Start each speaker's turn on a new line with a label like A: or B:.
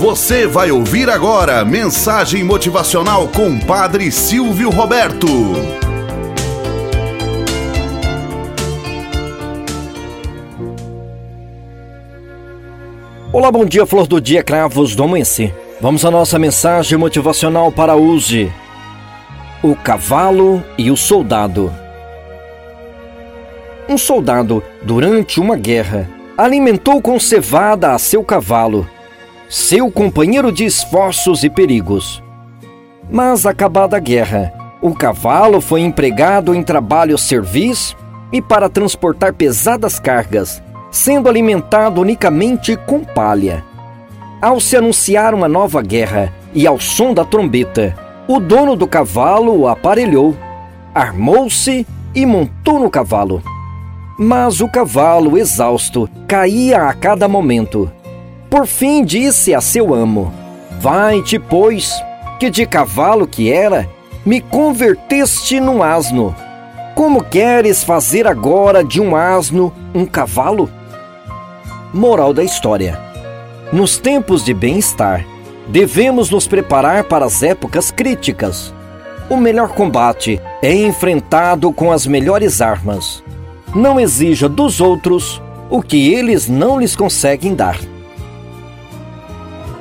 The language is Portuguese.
A: Você vai ouvir agora mensagem motivacional com Padre Silvio Roberto.
B: Olá, bom dia, flor do dia, cravos do amanhecer. Vamos à nossa mensagem motivacional para hoje. O cavalo e o soldado. Um soldado, durante uma guerra, alimentou com cevada a seu cavalo seu companheiro de esforços e perigos. Mas, acabada a guerra, o cavalo foi empregado em trabalho servis e para transportar pesadas cargas, sendo alimentado unicamente com palha. Ao se anunciar uma nova guerra e ao som da trombeta, o dono do cavalo o aparelhou, armou-se e montou no cavalo. Mas o cavalo, exausto, caía a cada momento por fim disse a seu amo: Vai-te, pois, que de cavalo que era, me converteste num asno. Como queres fazer agora de um asno um cavalo? Moral da história: Nos tempos de bem-estar, devemos nos preparar para as épocas críticas. O melhor combate é enfrentado com as melhores armas. Não exija dos outros o que eles não lhes conseguem dar.